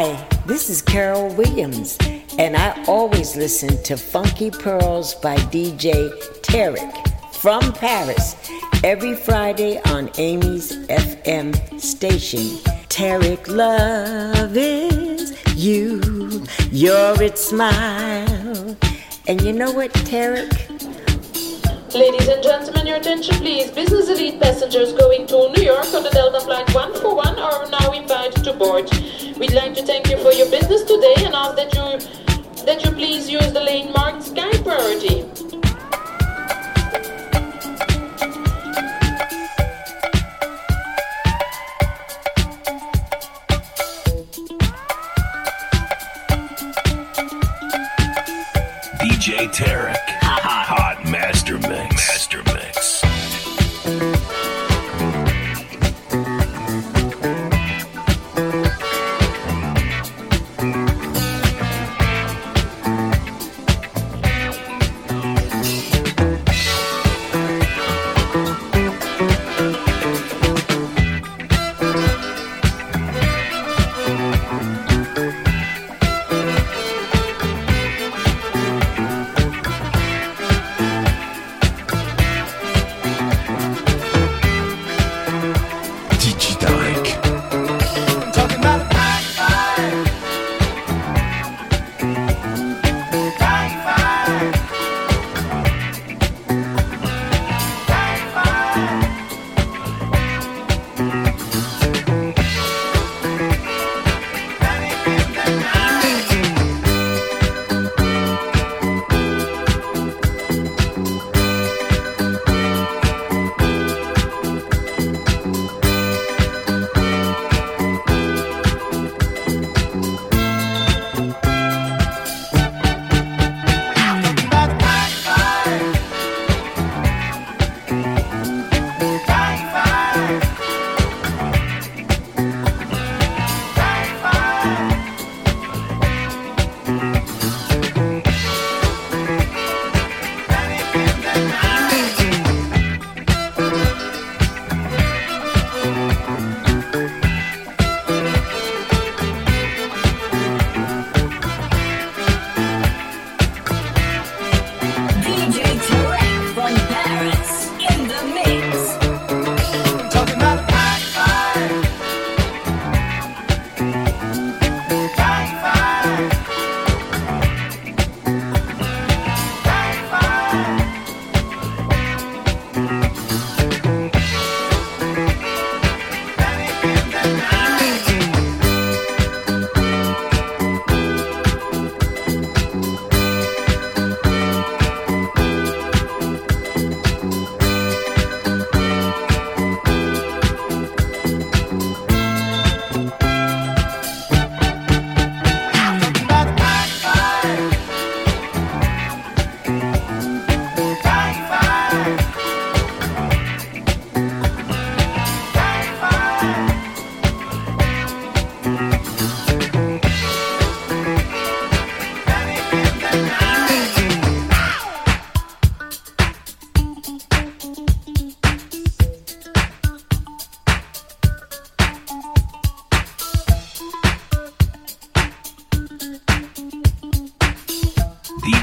Hi, this is Carol Williams, and I always listen to Funky Pearls by DJ Tarek from Paris every Friday on Amy's FM station. Tarek Love is you, your its smile. And you know what, Tarek? Ladies and gentlemen, your attention please. Business elite passengers going to New York on the Delta Flight 141 are now invited to board. We'd like to thank you for your business today and ask that you that you please use the lane marked Sky Priority.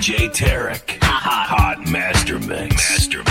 DJ Tarek. Hot, master mix. Master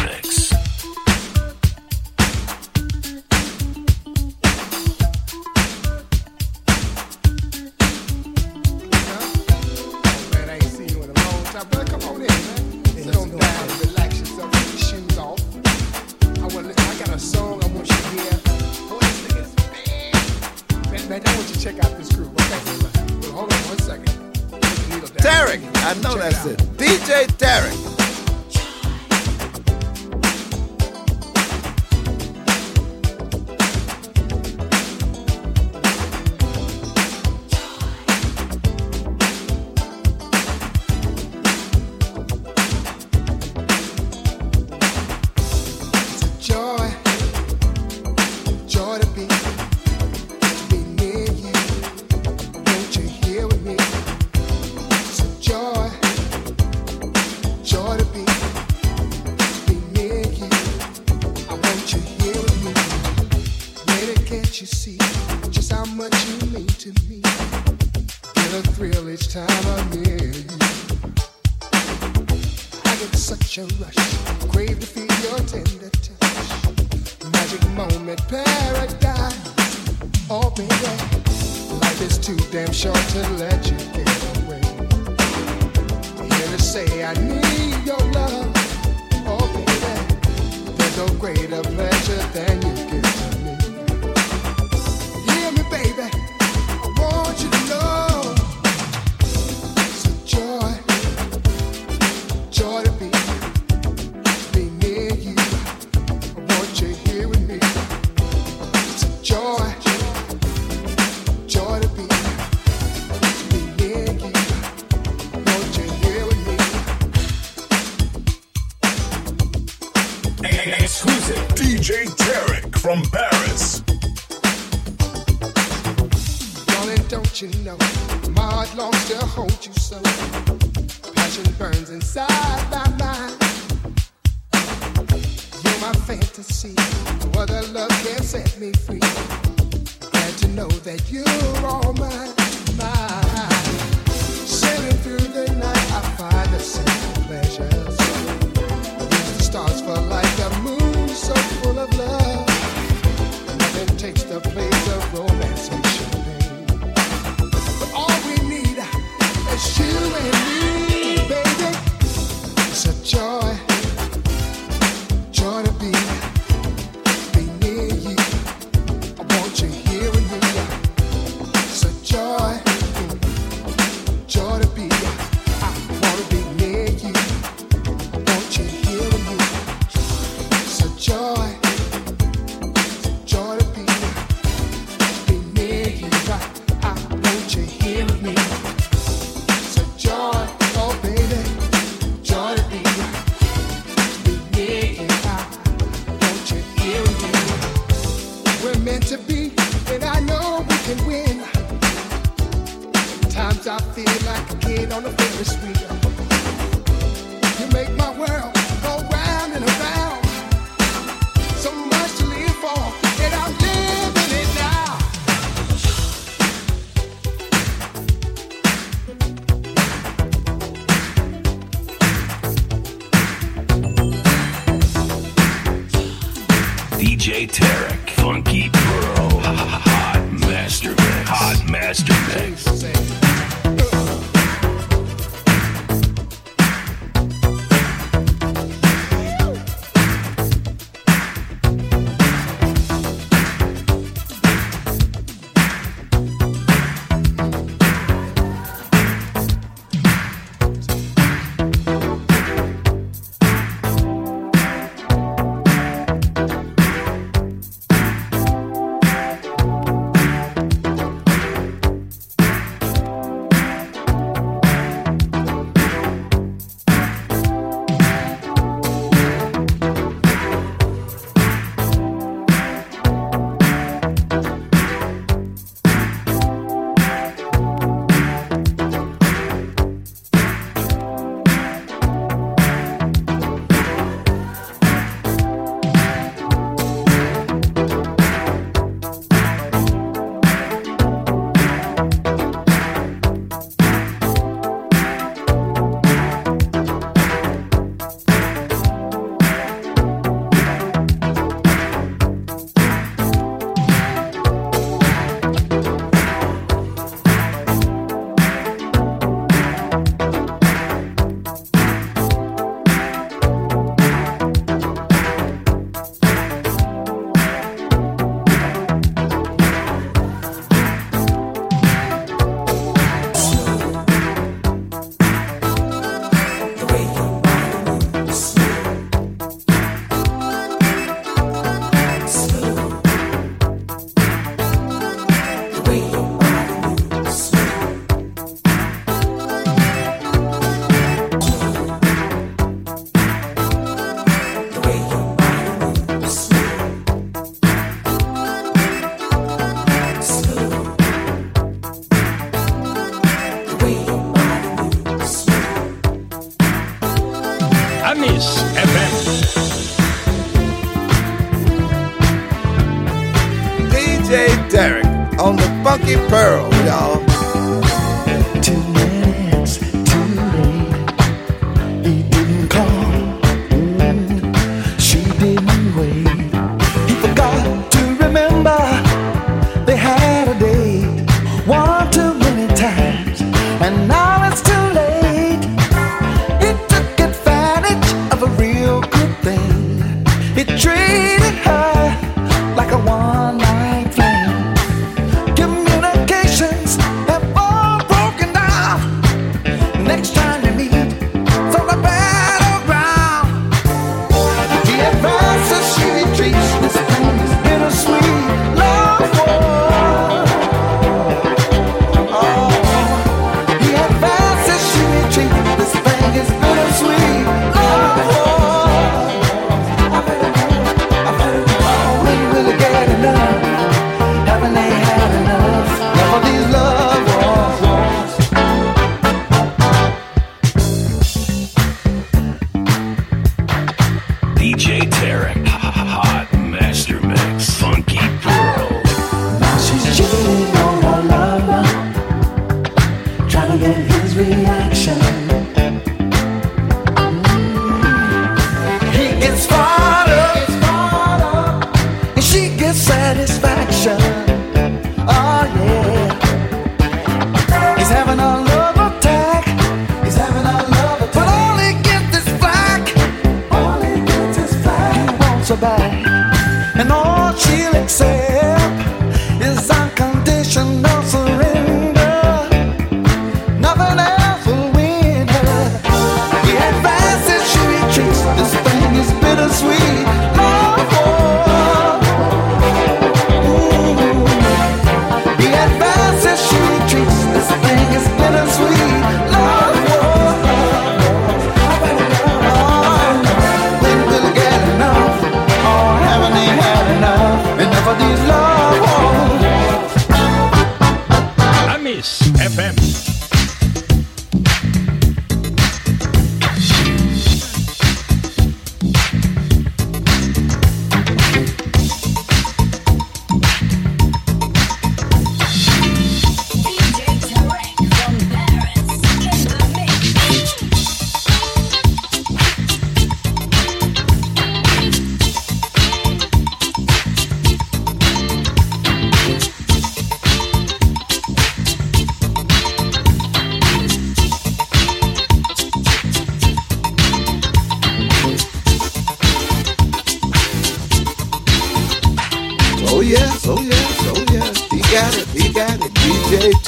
hot.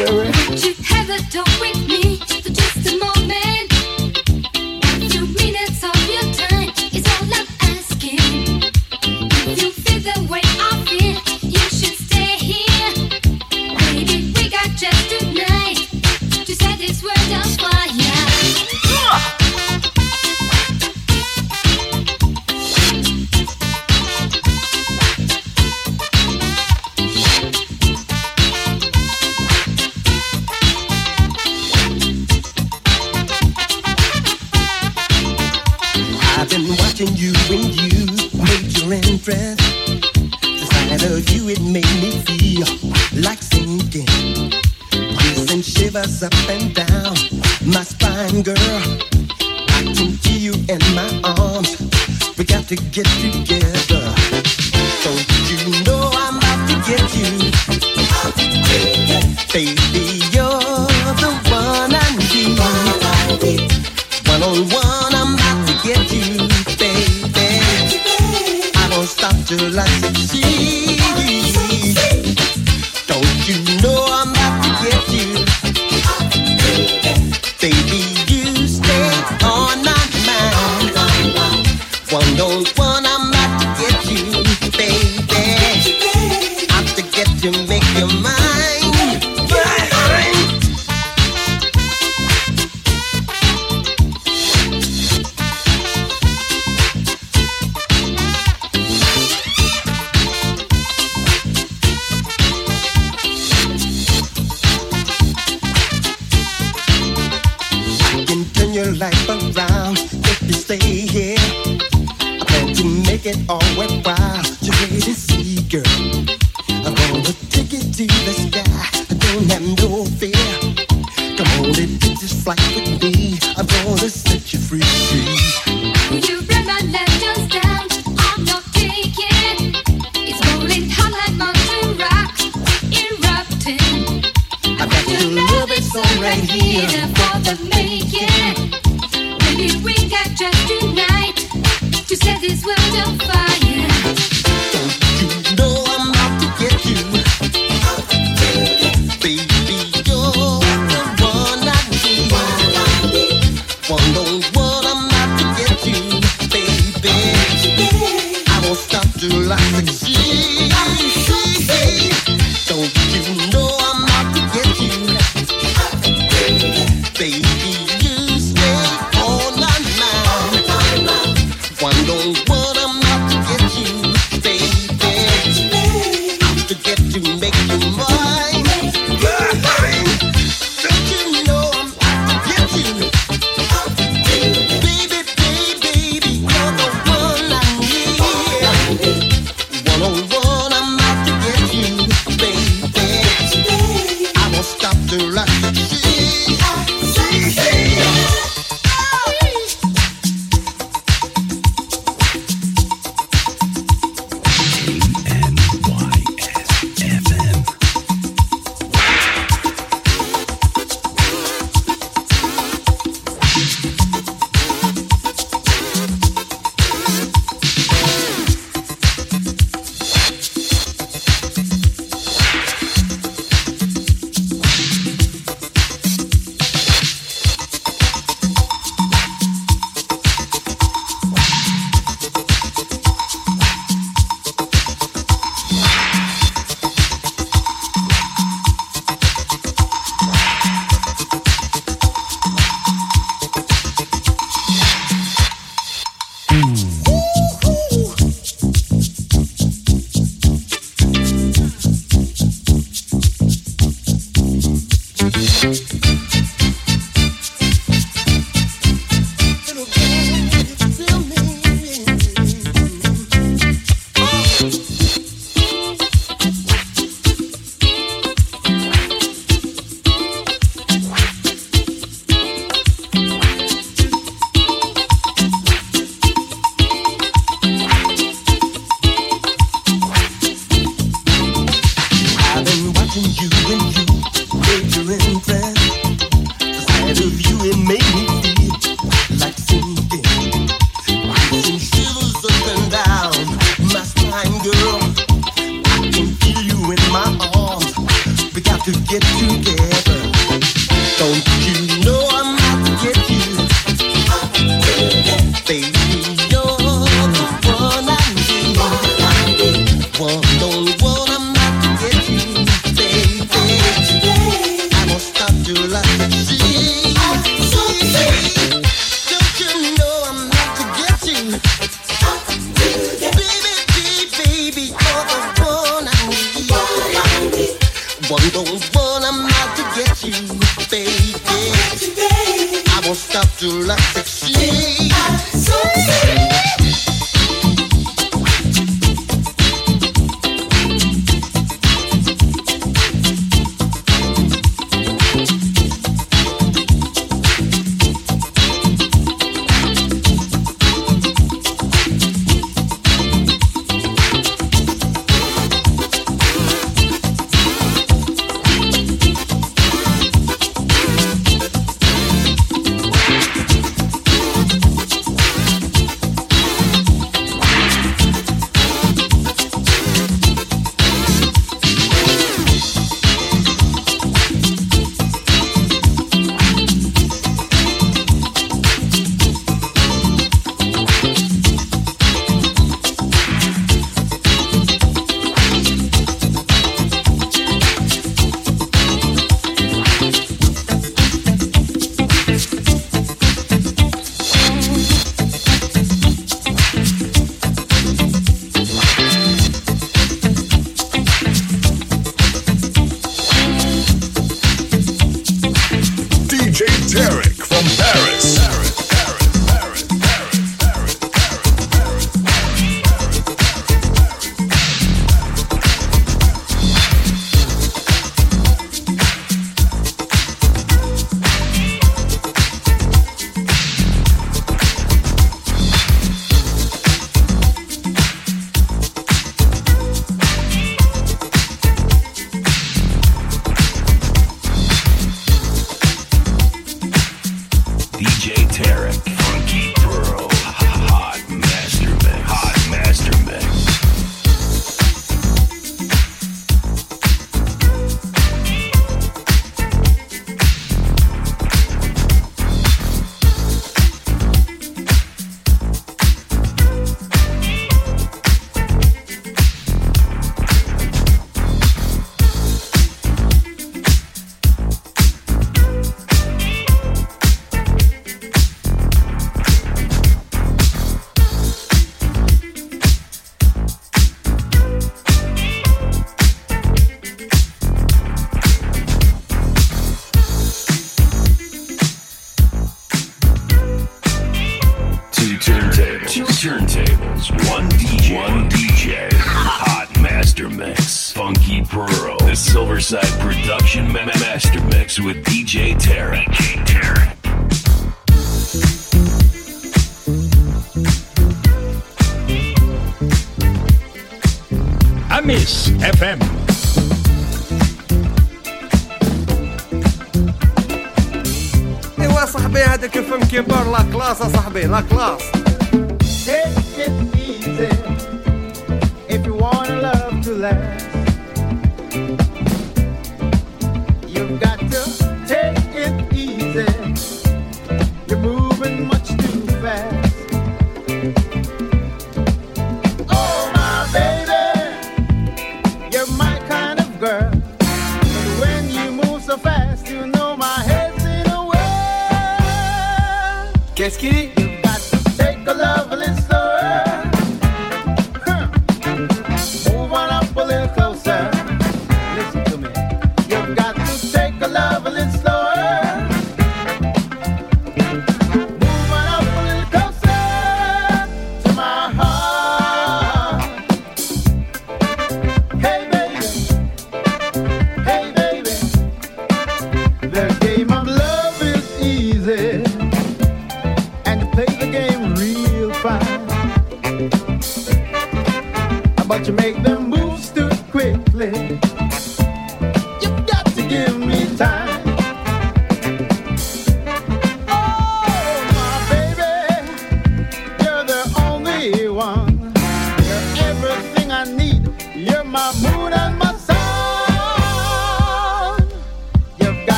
history. But you hesitate with me. get to it all succeed. DJ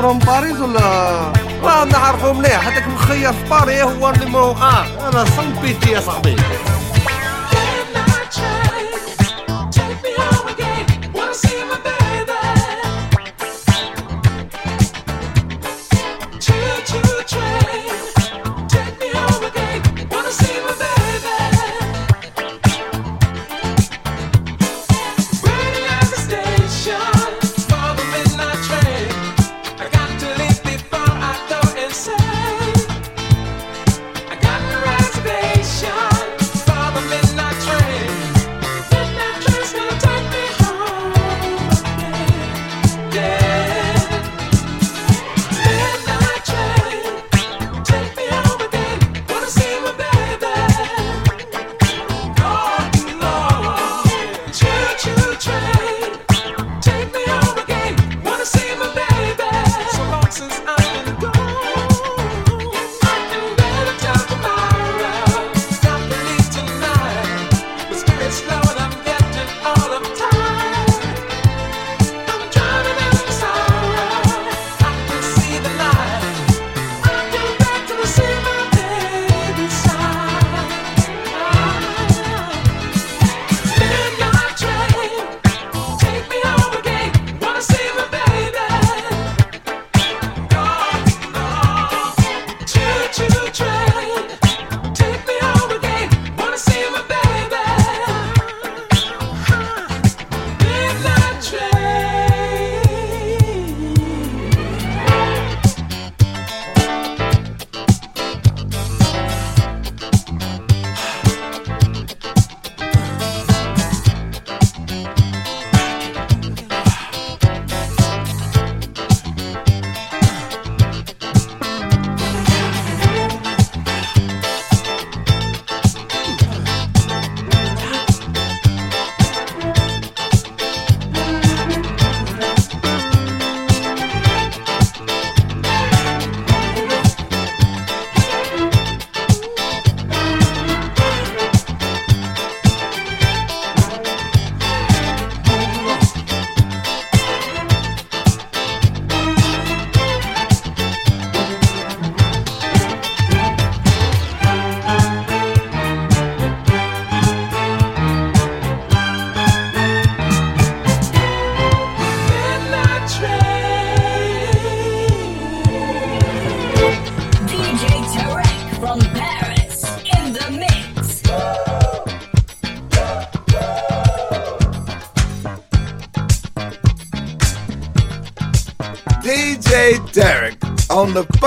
فروم باريس ولا راه نعرفو مليح. هذاك مخير في باريس هو اللي مو آه أنا صنبيتي يا صاحبي.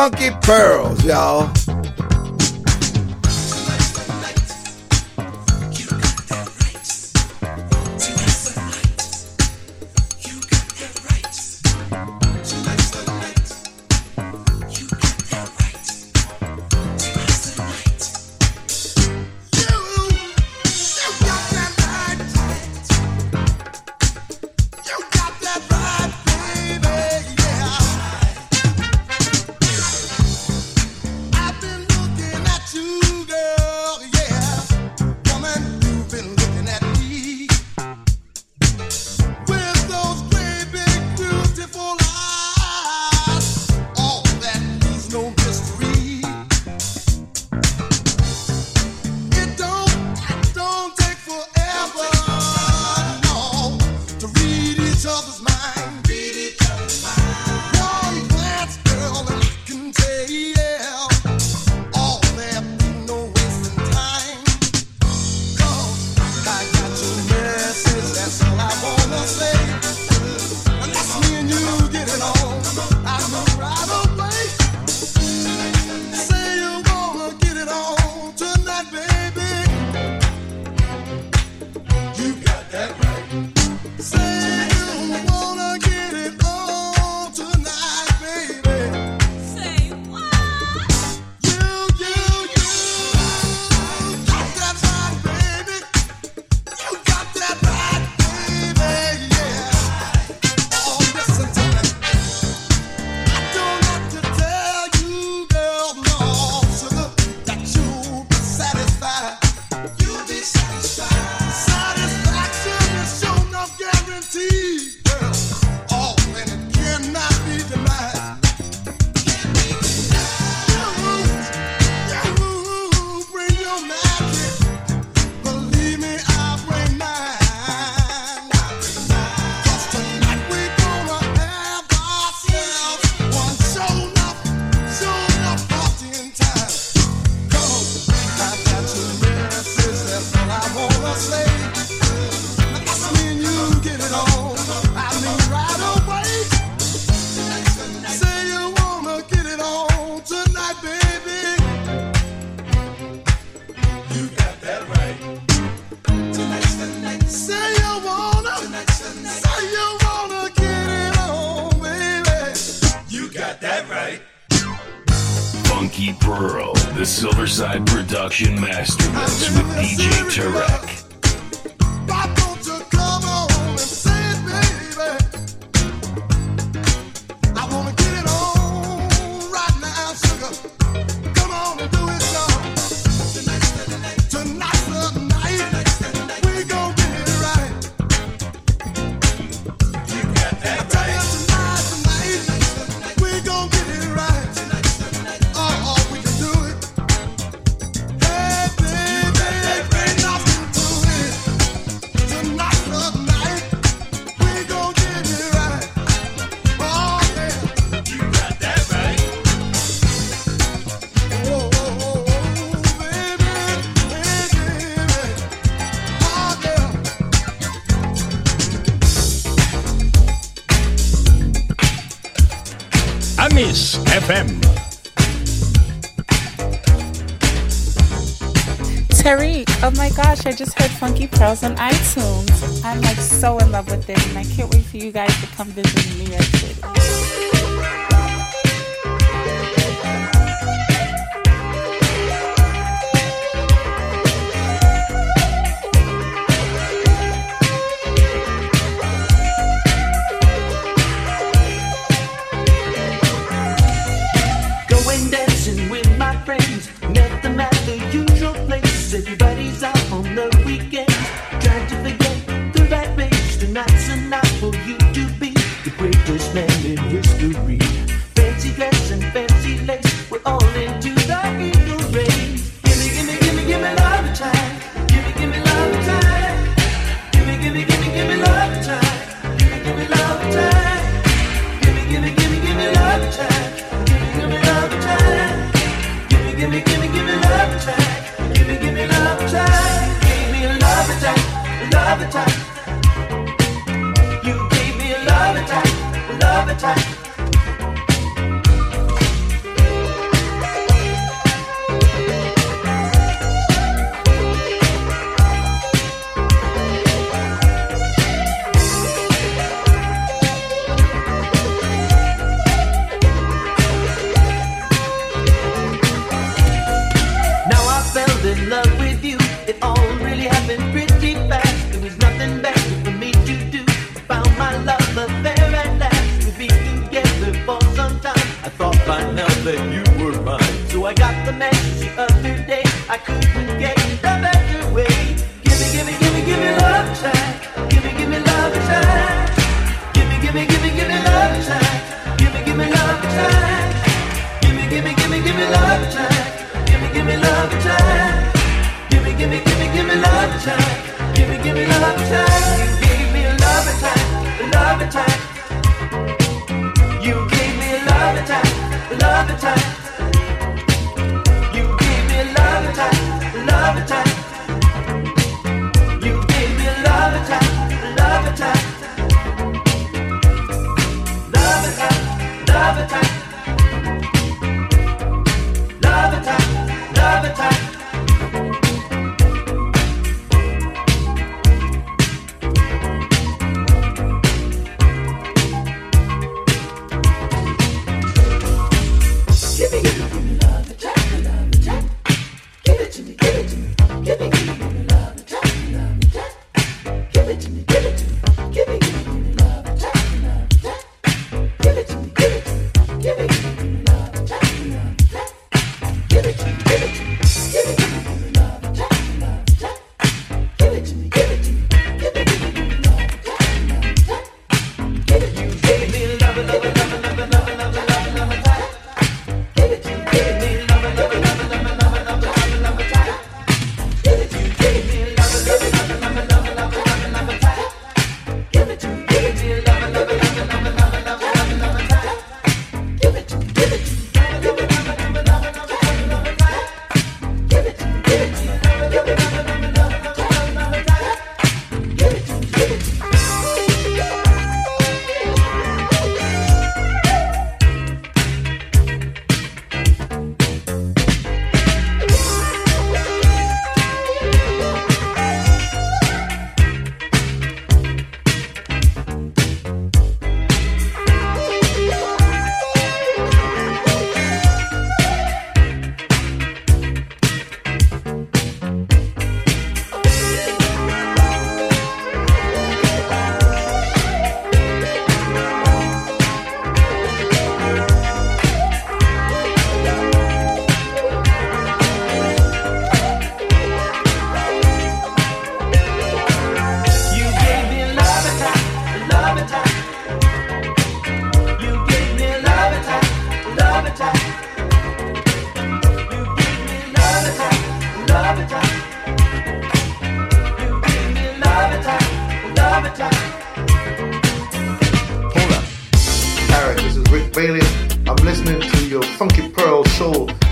funky pearls, y'all. Funky Pearls on iTunes. I'm like so in love with it, and I can't wait for you guys to come visit me. appetite. time.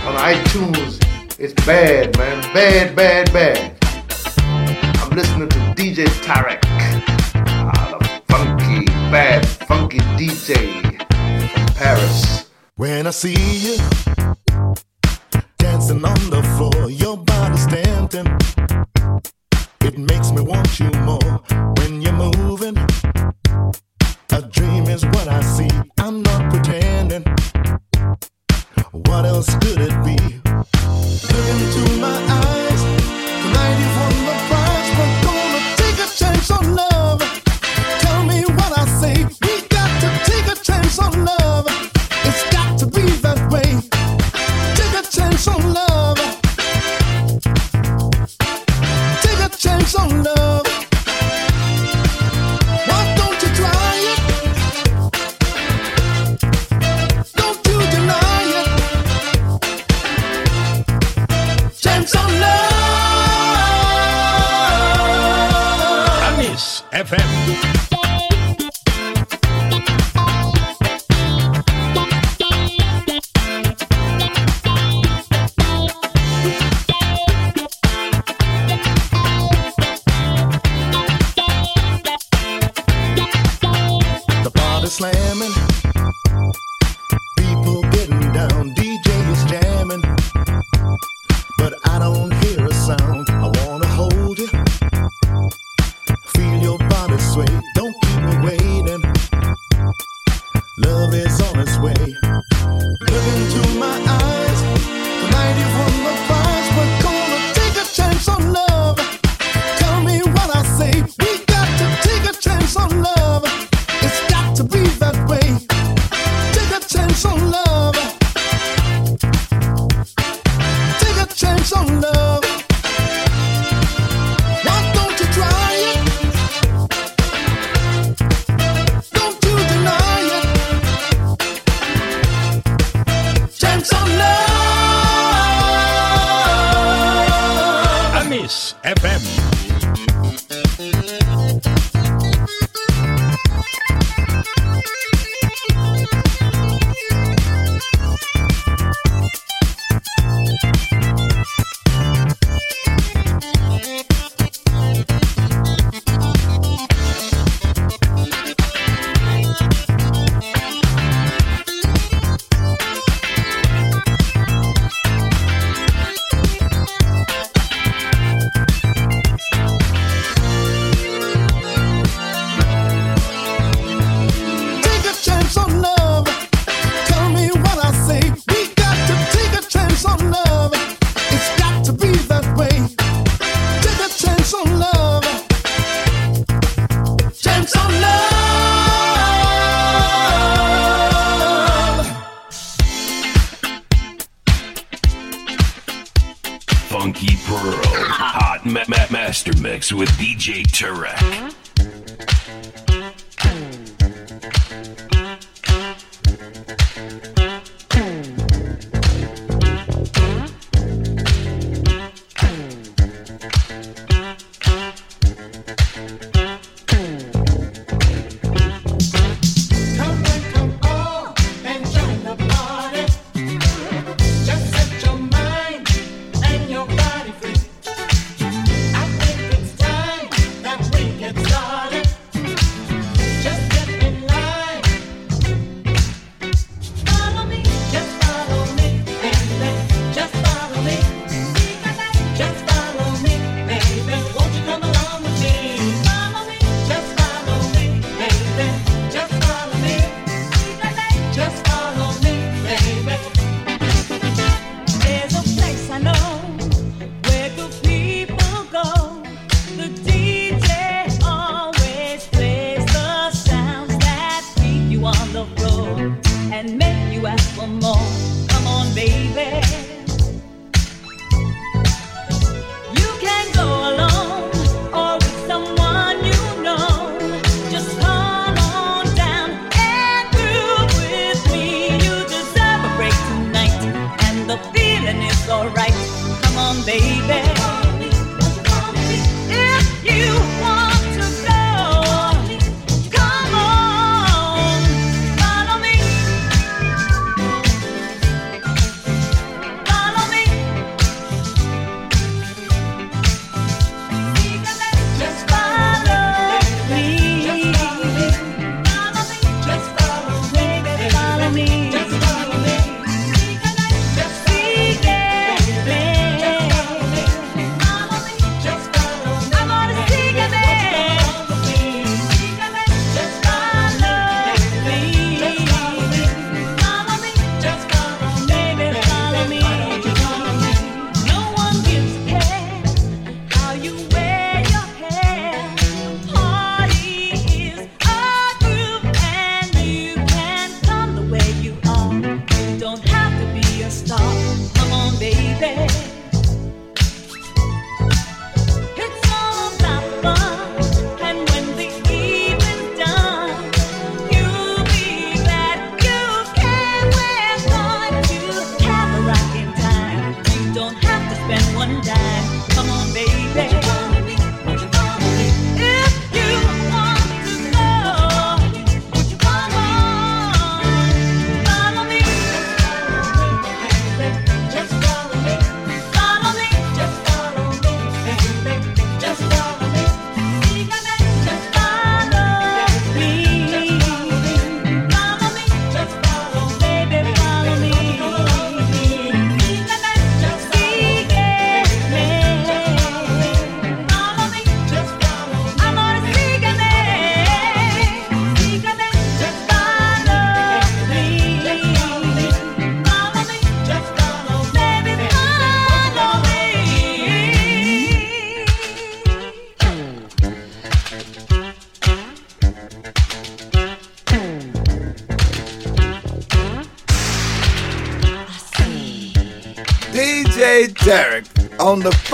on iTunes. It's bad, man. Bad, bad, bad. I'm listening to DJ Tarek. Ah, the funky, bad, funky DJ from Paris. When I see you dancing on the floor, your body's tempting. It makes me want you more. else could it be? Look into my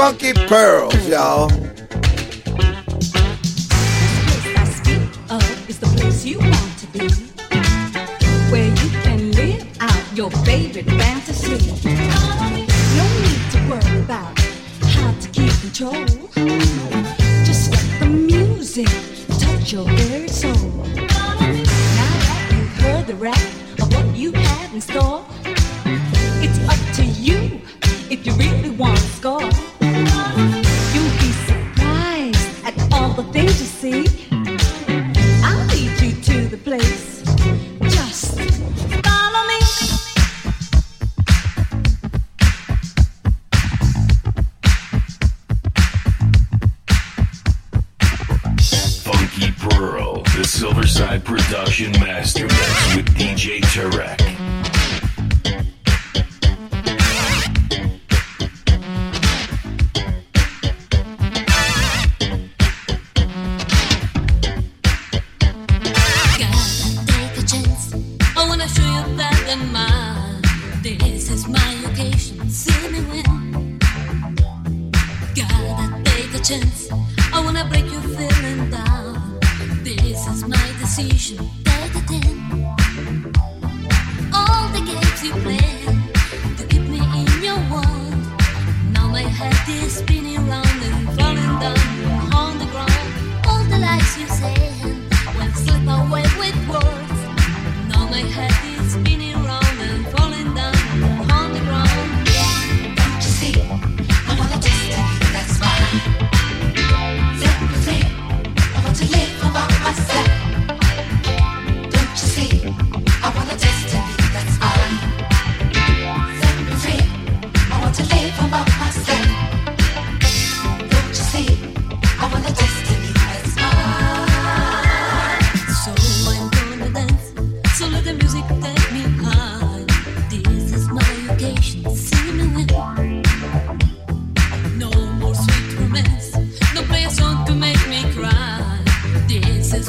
funky pearls, y'all. your favorite fantasy. No need to worry about how to keep control. Just let the music touch your very soul. Now that you've heard the rap of what you in store.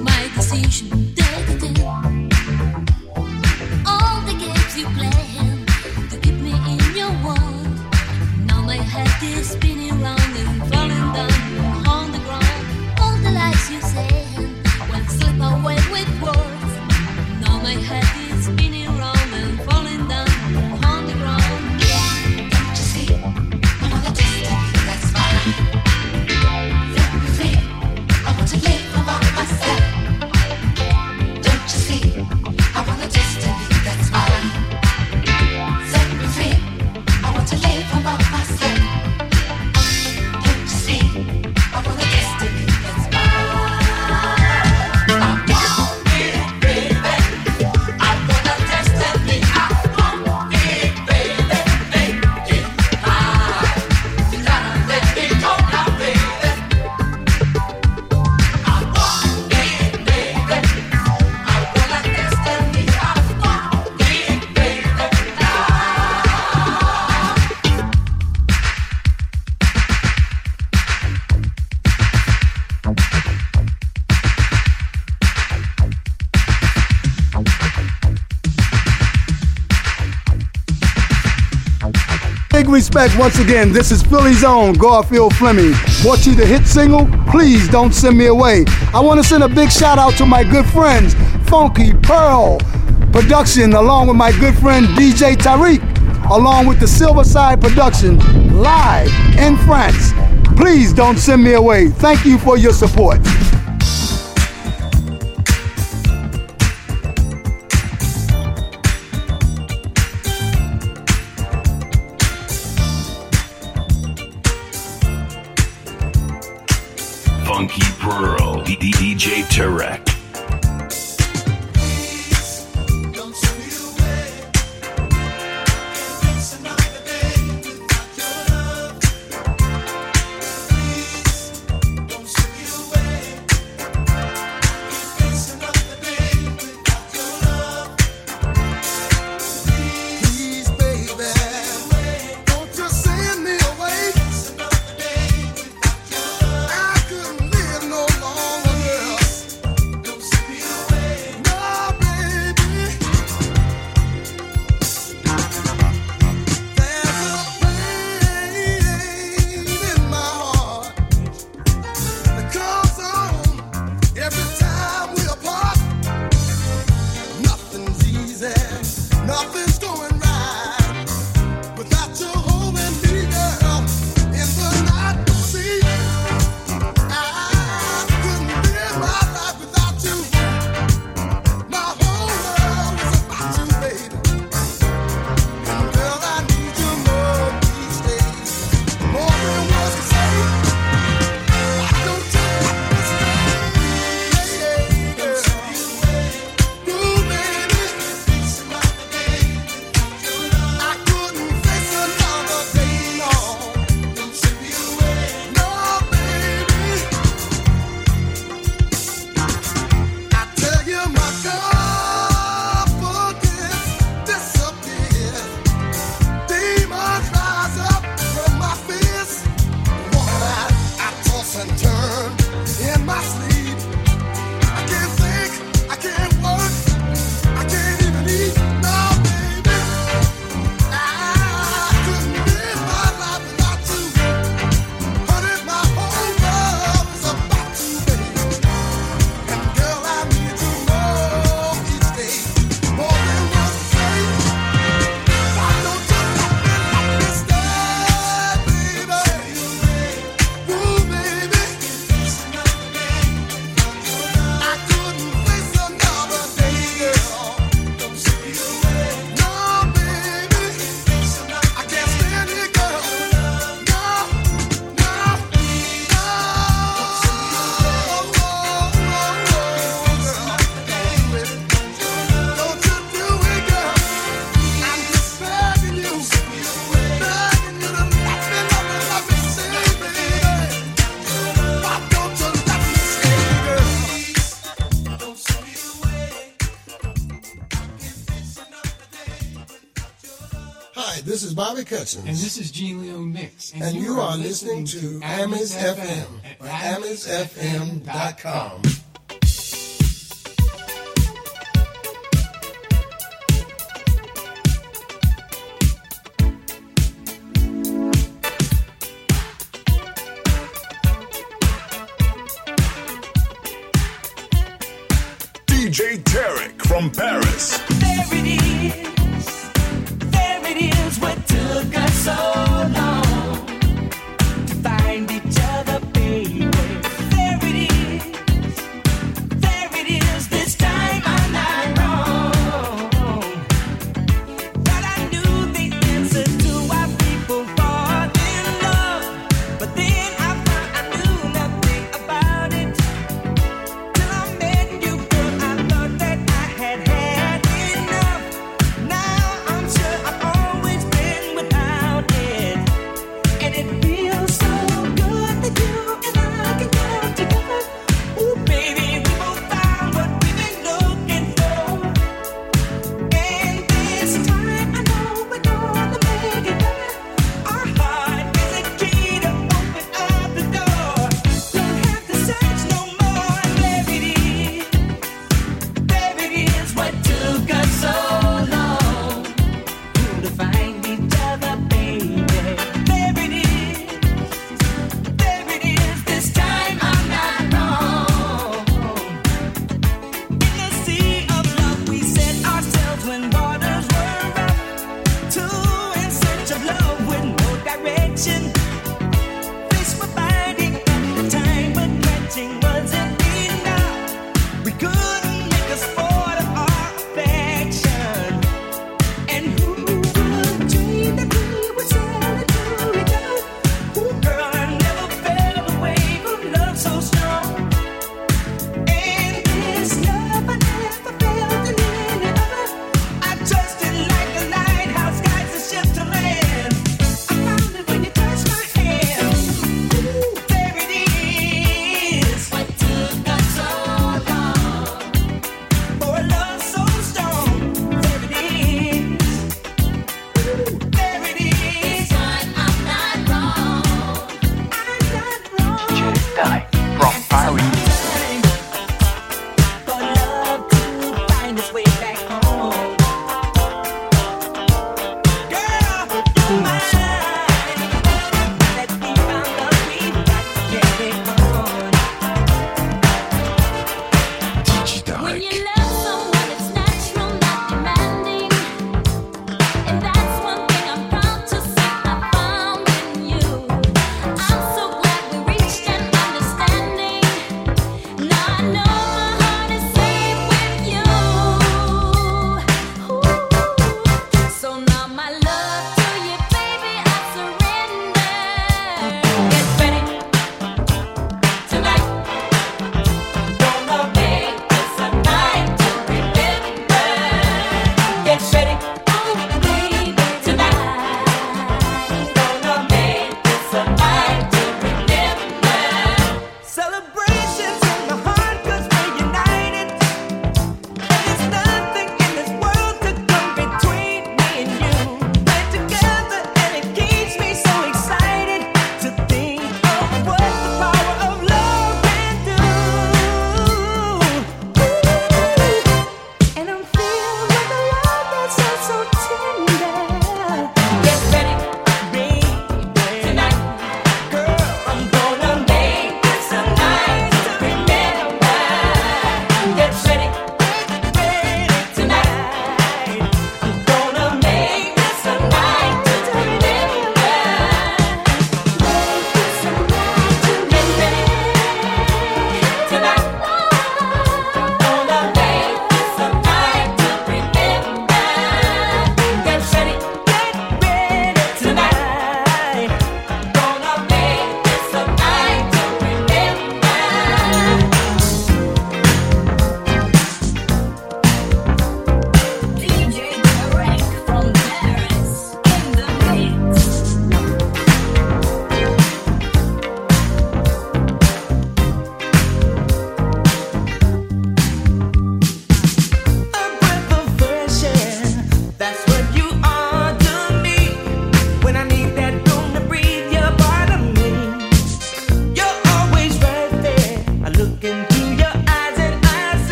my decision. Big respect once again. This is Philly's own Garfield Fleming. Brought you the hit single, Please Don't Send Me Away. I want to send a big shout out to my good friends, Funky Pearl Production, along with my good friend DJ Tarek, along with the Silverside Production, live in France. Please don't send me away. Thank you for your support. DJ Tarek. And this is Gene Leone Mix. And, and you, you, are, listening, listening to Amis, Amis FM at amisfm.com.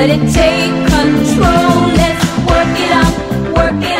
Let it take control. Let's work it out, work it out.